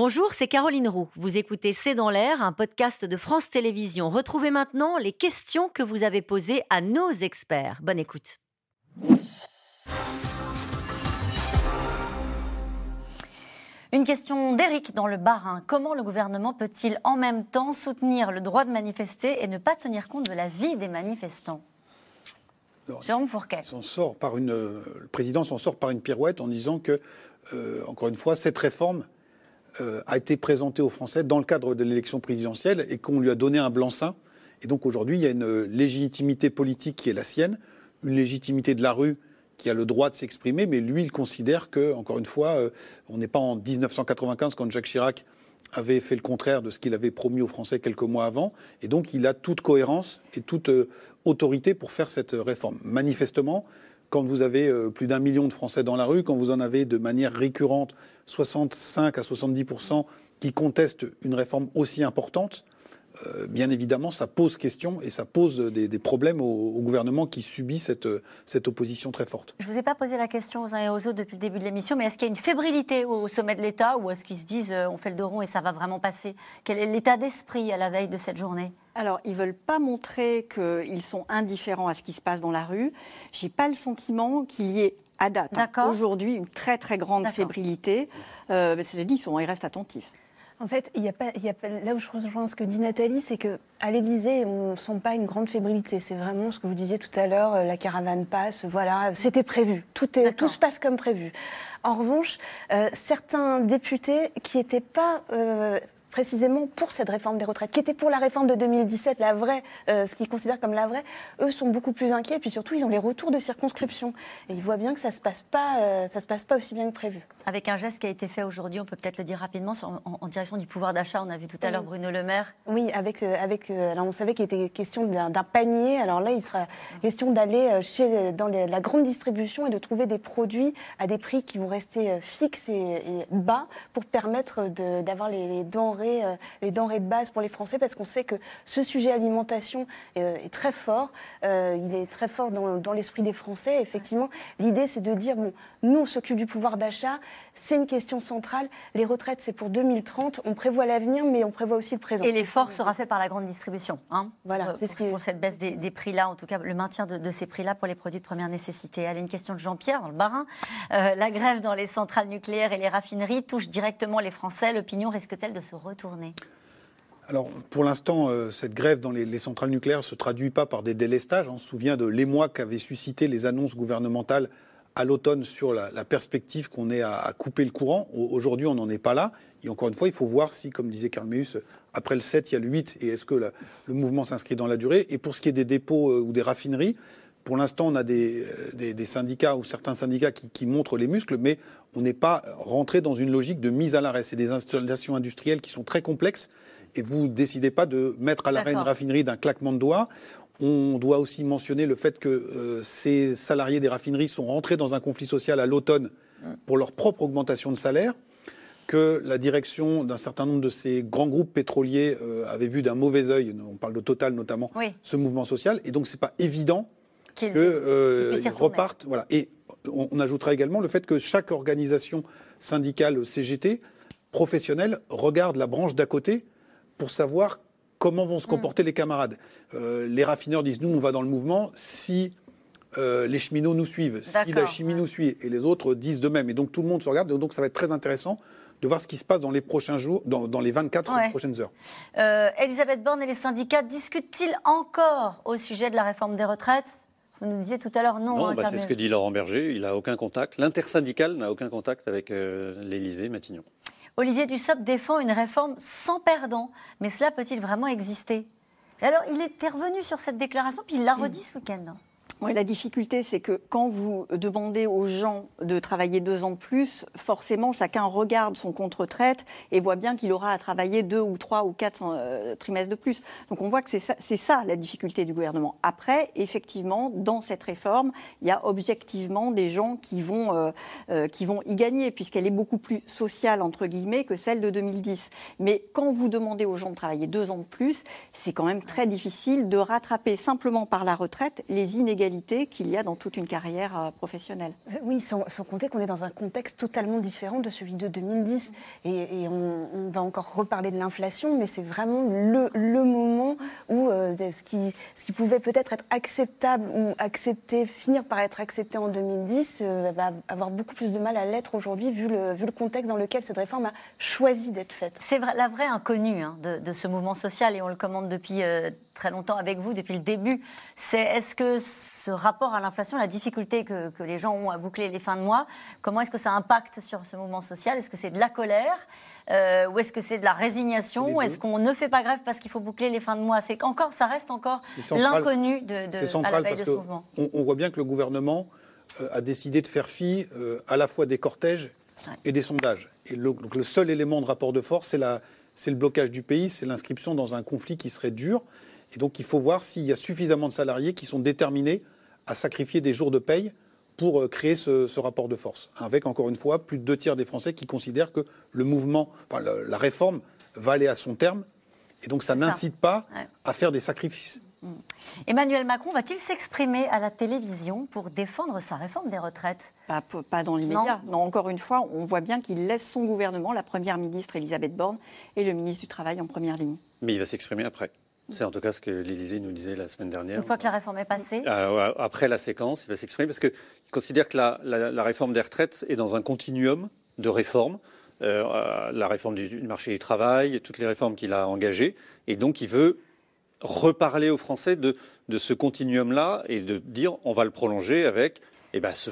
Bonjour, c'est Caroline Roux. Vous écoutez C'est dans l'air, un podcast de France Télévisions. Retrouvez maintenant les questions que vous avez posées à nos experts. Bonne écoute. Une question d'Éric dans le Bas-Rhin. Comment le gouvernement peut-il en même temps soutenir le droit de manifester et ne pas tenir compte de la vie des manifestants? Jérôme Fourquet. Sort par une, le président s'en sort par une pirouette en disant que, euh, encore une fois, cette réforme euh, a été présenté aux Français dans le cadre de l'élection présidentielle et qu'on lui a donné un blanc-seing. Et donc aujourd'hui, il y a une légitimité politique qui est la sienne, une légitimité de la rue qui a le droit de s'exprimer, mais lui, il considère que, encore une fois, euh, on n'est pas en 1995 quand Jacques Chirac avait fait le contraire de ce qu'il avait promis aux Français quelques mois avant, et donc il a toute cohérence et toute euh, autorité pour faire cette réforme. Manifestement, quand vous avez plus d'un million de Français dans la rue, quand vous en avez de manière récurrente 65 à 70% qui contestent une réforme aussi importante, euh, bien évidemment, ça pose question et ça pose des, problèmes au, gouvernement qui subit cette, cette opposition très forte. Je ne vous ai pas posé la question aux uns et aux autres depuis le début de l'émission, mais est-ce qu'il y a une fébrilité au sommet de l'État ou est-ce qu'ils se disent euh, on fait le dos rond et ça va vraiment passer? Quel est l'état d'esprit à la veille de cette journée? Alors, ils ne veulent pas montrer qu'ils sont indifférents à ce qui se passe dans la rue. Je n'ai pas le sentiment qu'il y ait à date, aujourd'hui, une très très grande fébrilité. Euh, mais cela dit, ils, sont, ils restent attentifs. En fait, il y a pas, il y a là où je rejoins ce que dit Nathalie, c'est qu'à l'Élysée, on ne sent pas une grande fébrilité. C'est vraiment ce que vous disiez tout à l'heure, la caravane passe, voilà, c'était prévu. Tout, est, tout se passe comme prévu. En revanche, euh, certains députés qui n'étaient pas euh, précisément pour cette réforme des retraites, qui était pour la réforme de 2017, la vraie, euh, ce qu'ils considèrent comme la vraie, eux sont beaucoup plus inquiets. Et puis surtout, ils ont les retours de circonscription. Et ils voient bien que ça ne se, passe pas, euh, ça se passe pas aussi bien que prévu. Avec un geste qui a été fait aujourd'hui, on peut peut-être le dire rapidement, en, direction du pouvoir d'achat. On a vu tout à l'heure Bruno Le Maire. Oui, avec, euh, avec, alors on savait qu'il était question d'un panier. Alors là, il sera question d'aller chez, dans la grande distribution et de trouver des produits à des prix qui vont rester fixes et, bas pour permettre d'avoir les, les denrées euh, les denrées de base pour les Français parce qu'on sait que ce sujet alimentation euh, est, très fort. Euh, il est très fort dans, l'esprit des Français. Effectivement, l'idée, c'est de dire bon, nous, on s'occupe du pouvoir d'achat. C'est une question centrale. Les retraites, c'est pour 2030. On prévoit l'avenir, mais on prévoit aussi le présent. Et l'effort sera fait par la grande distribution. Hein voilà, c'est ce qui... pour cette baisse des, prix-là, en tout cas le maintien de, ces prix-là pour les produits de première nécessité. Allez, une question de Jean-Pierre dans le Barin. la grève dans les centrales nucléaires et les raffineries touche directement les Français. L'opinion risque-t-elle de se alors, pour l'instant, euh, cette grève dans les, centrales nucléaires ne se traduit pas par des délestages. On se souvient de l'émoi qu'avaient suscité les annonces gouvernementales à l'automne sur la, perspective qu'on ait à, couper le courant. Aujourd'hui, on n'en est pas là. Et encore une fois, il faut voir si, comme disait Karl après le 7, il y a le 8, et est-ce que le mouvement s'inscrit dans la durée. Et pour ce qui est des dépôts euh, ou des raffineries, pour l'instant, on a des, euh, syndicats ou certains syndicats qui, qui montrent les muscles, mais on n'est pas rentré dans une logique de mise à l'arrêt. C'est des installations industrielles qui sont très complexes et vous ne décidez pas de mettre à l'arrêt une raffinerie d'un claquement de doigts. On doit aussi mentionner le fait que euh, ces salariés des raffineries sont rentrés dans un conflit social à l'automne pour leur propre augmentation de salaire, que la direction d'un certain nombre de ces grands groupes pétroliers euh, avait vu d'un mauvais œil, on parle de Total notamment, ce mouvement social, et donc c'est pas évident qu'ils euh, repartent. Voilà. Et on, on, ajoutera également le fait que chaque organisation syndicale CGT professionnelle regarde la branche d'à côté pour savoir comment vont se mm. comporter les camarades. Euh, les raffineurs disent nous, on va dans le mouvement si euh, les cheminots nous suivent, si la chimie nous suit, et les autres disent de même. Et donc tout le monde se regarde, et donc ça va être très intéressant de voir ce qui se passe dans les prochains jours, dans, les 24 prochaines heures. Euh, Elisabeth Borne et les syndicats discutent-ils encore au sujet de la réforme des retraites? Vous nous disiez tout à l'heure non. Non, hein, bah, c'est ce que dit Laurent Berger. Il n'a aucun contact. L'intersyndical n'a aucun contact avec l'Élysée, Matignon. Olivier Dussopt défend une réforme sans perdant. Mais cela peut-il vraiment exister? Alors, il est revenu sur cette déclaration, puis il l'a redit ce week-end. Oui, la difficulté, c'est que quand vous demandez aux gens de travailler deux ans de plus, forcément, chacun regarde son contre-retraite et voit bien qu'il aura à travailler deux ou trois ou quatre euh, trimestres de plus. Donc on voit que c'est ça, ça, la difficulté du gouvernement. Après, effectivement, dans cette réforme, il y a objectivement des gens qui vont, euh, euh, qui vont y gagner, puisqu'elle est beaucoup plus sociale, entre guillemets, que celle de 2010. Mais quand vous demandez aux gens de travailler deux ans de plus, c'est quand même très difficile de rattraper simplement par la retraite les inégalités inégalités qu'il y a dans toute une carrière euh, professionnelle. Oui, sans, compter qu'on est dans un contexte totalement différent de celui de 2010. Et, on, va encore reparler de l'inflation, mais c'est vraiment le, moment où euh, ce, qui, ce qui pouvait peut-être être acceptable ou accepté, finir par être accepté en 2010, euh, va avoir beaucoup plus de mal à l'être aujourd'hui, vu le, vu le contexte dans lequel cette réforme a choisi d'être faite. C'est la vraie inconnue hein, de, ce mouvement social, et on le commande depuis très longtemps avec vous depuis le début, c'est est-ce que ce rapport à l'inflation, la difficulté que, les gens ont à boucler les fins de mois, comment est-ce que ça impacte sur ce mouvement social? Est-ce que c'est de la colère euh, ou est-ce que c'est de la résignation? Est-ce qu'on ne fait pas grève parce qu'il faut boucler les fins de mois? C'est encore, ça reste encore l'inconnu de, de à la veille de ce mouvement. On, voit bien que le gouvernement euh, a décidé de faire fi euh, à la fois des cortèges et des sondages. Et le, donc le seul élément de rapport de force, c'est le blocage du pays, c'est l'inscription dans un conflit qui serait dur. Et donc il faut voir s'il y a suffisamment de salariés qui sont déterminés à sacrifier des jours de paye pour euh, créer ce, rapport de force. Avec, encore une fois, plus de deux tiers des Français qui considèrent que le mouvement, la, réforme va aller à son terme. Et donc ça n'incite pas à faire des sacrifices. Mm. Emmanuel Macron va-t-il s'exprimer à la télévision pour défendre sa réforme des retraites? Pas, pas, dans l'immédiat. Non. encore une fois, on voit bien qu'il laisse son gouvernement, la Première ministre Elisabeth Borne et le ministre du Travail en première ligne. Mais il va s'exprimer après. C'est en tout cas ce que l'Élysée nous disait la semaine dernière. Une fois que la réforme est passée euh, Après la séquence, il va s'exprimer parce qu'il considère que la, réforme des retraites est dans un continuum de réformes. Euh, la réforme du, marché du travail, toutes les réformes qu'il a engagées. Et donc, il veut reparler aux Français de, de ce continuum-là et de dire on va le prolonger avec eh ben, ce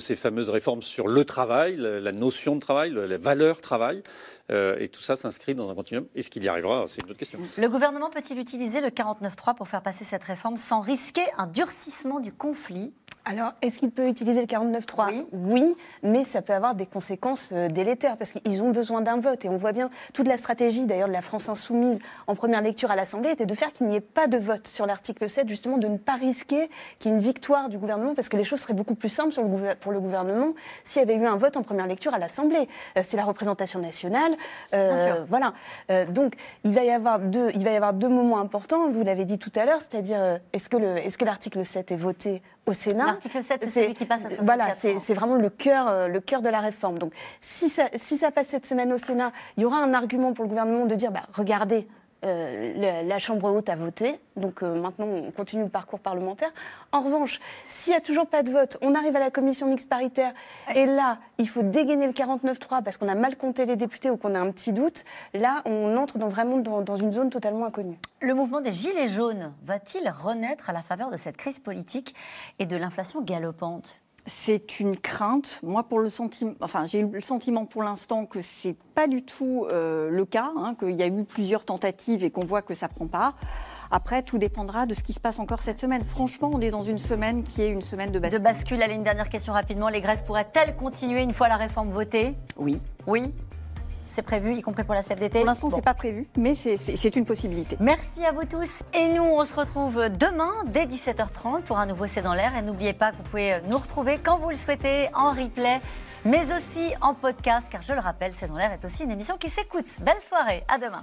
ces fameuses réformes sur le travail, la, notion de travail, la valeur travail. Euh, et tout ça s'inscrit dans un continuum. Est-ce qu'il y arrivera C'est une autre question. Le gouvernement peut-il utiliser le 49.3 pour faire passer cette réforme sans risquer un durcissement du conflit? Alors, est-ce qu'il peut utiliser le 49.3 oui. oui, mais ça peut avoir des conséquences euh, délétères parce qu'ils ont besoin d'un vote. Et on voit bien toute la stratégie d'ailleurs de la France insoumise en première lecture à l'Assemblée était de faire qu'il n'y ait pas de vote sur l'article 7, justement de ne pas risquer qu'il y ait une victoire du gouvernement parce que les choses seraient beaucoup plus simples pour le gouvernement s'il y avait eu un vote en première lecture à l'Assemblée. Euh, c'est la représentation nationale. Euh, voilà. donc, il va, y avoir deux, il va y avoir deux moments importants. Vous l'avez dit tout à l'heure, c'est-à-dire est-ce que l'article 7 est voté au Sénat. L'article 7, c'est celui qui passe à 64 Voilà, c'est vraiment le cœur, euh, le cœur de la réforme. Donc, si ça, si ça passe cette semaine au Sénat, il y aura un argument pour le gouvernement de dire, bah, regardez, euh, la, Chambre haute a voté, donc euh, maintenant on continue le parcours parlementaire. En revanche, s'il n'y a toujours pas de vote, on arrive à la commission mixte paritaire, et là, il faut dégainer le 49-3 parce qu'on a mal compté les députés ou qu'on a un petit doute. Là, on entre dans, vraiment dans une zone totalement inconnue. Le mouvement des Gilets jaunes va-t-il renaître à la faveur de cette crise politique et de l'inflation galopante? C'est une crainte. Moi, pour le sentiment, enfin, j'ai le sentiment pour l'instant que c'est pas du tout euh, le cas, hein, qu'il y a eu plusieurs tentatives et qu'on voit que ça prend pas. Après, tout dépendra de ce qui se passe encore cette semaine. Franchement, on est dans une semaine qui est une semaine de bascule. De bascule. Allez, une dernière question rapidement. Les grèves pourraient-elles continuer une fois la réforme votée? Oui. Oui? C'est prévu, y compris pour la CFDT Pour l'instant, ce c'est pas prévu, mais c'est une possibilité. Merci à vous tous. Et nous, on se retrouve demain dès 17h30 pour un nouveau C'est dans l'air. Et n'oubliez pas que vous pouvez nous retrouver quand vous le souhaitez en replay, mais aussi en podcast, car je le rappelle, C'est dans l'air est aussi une émission qui s'écoute. Belle soirée, à demain.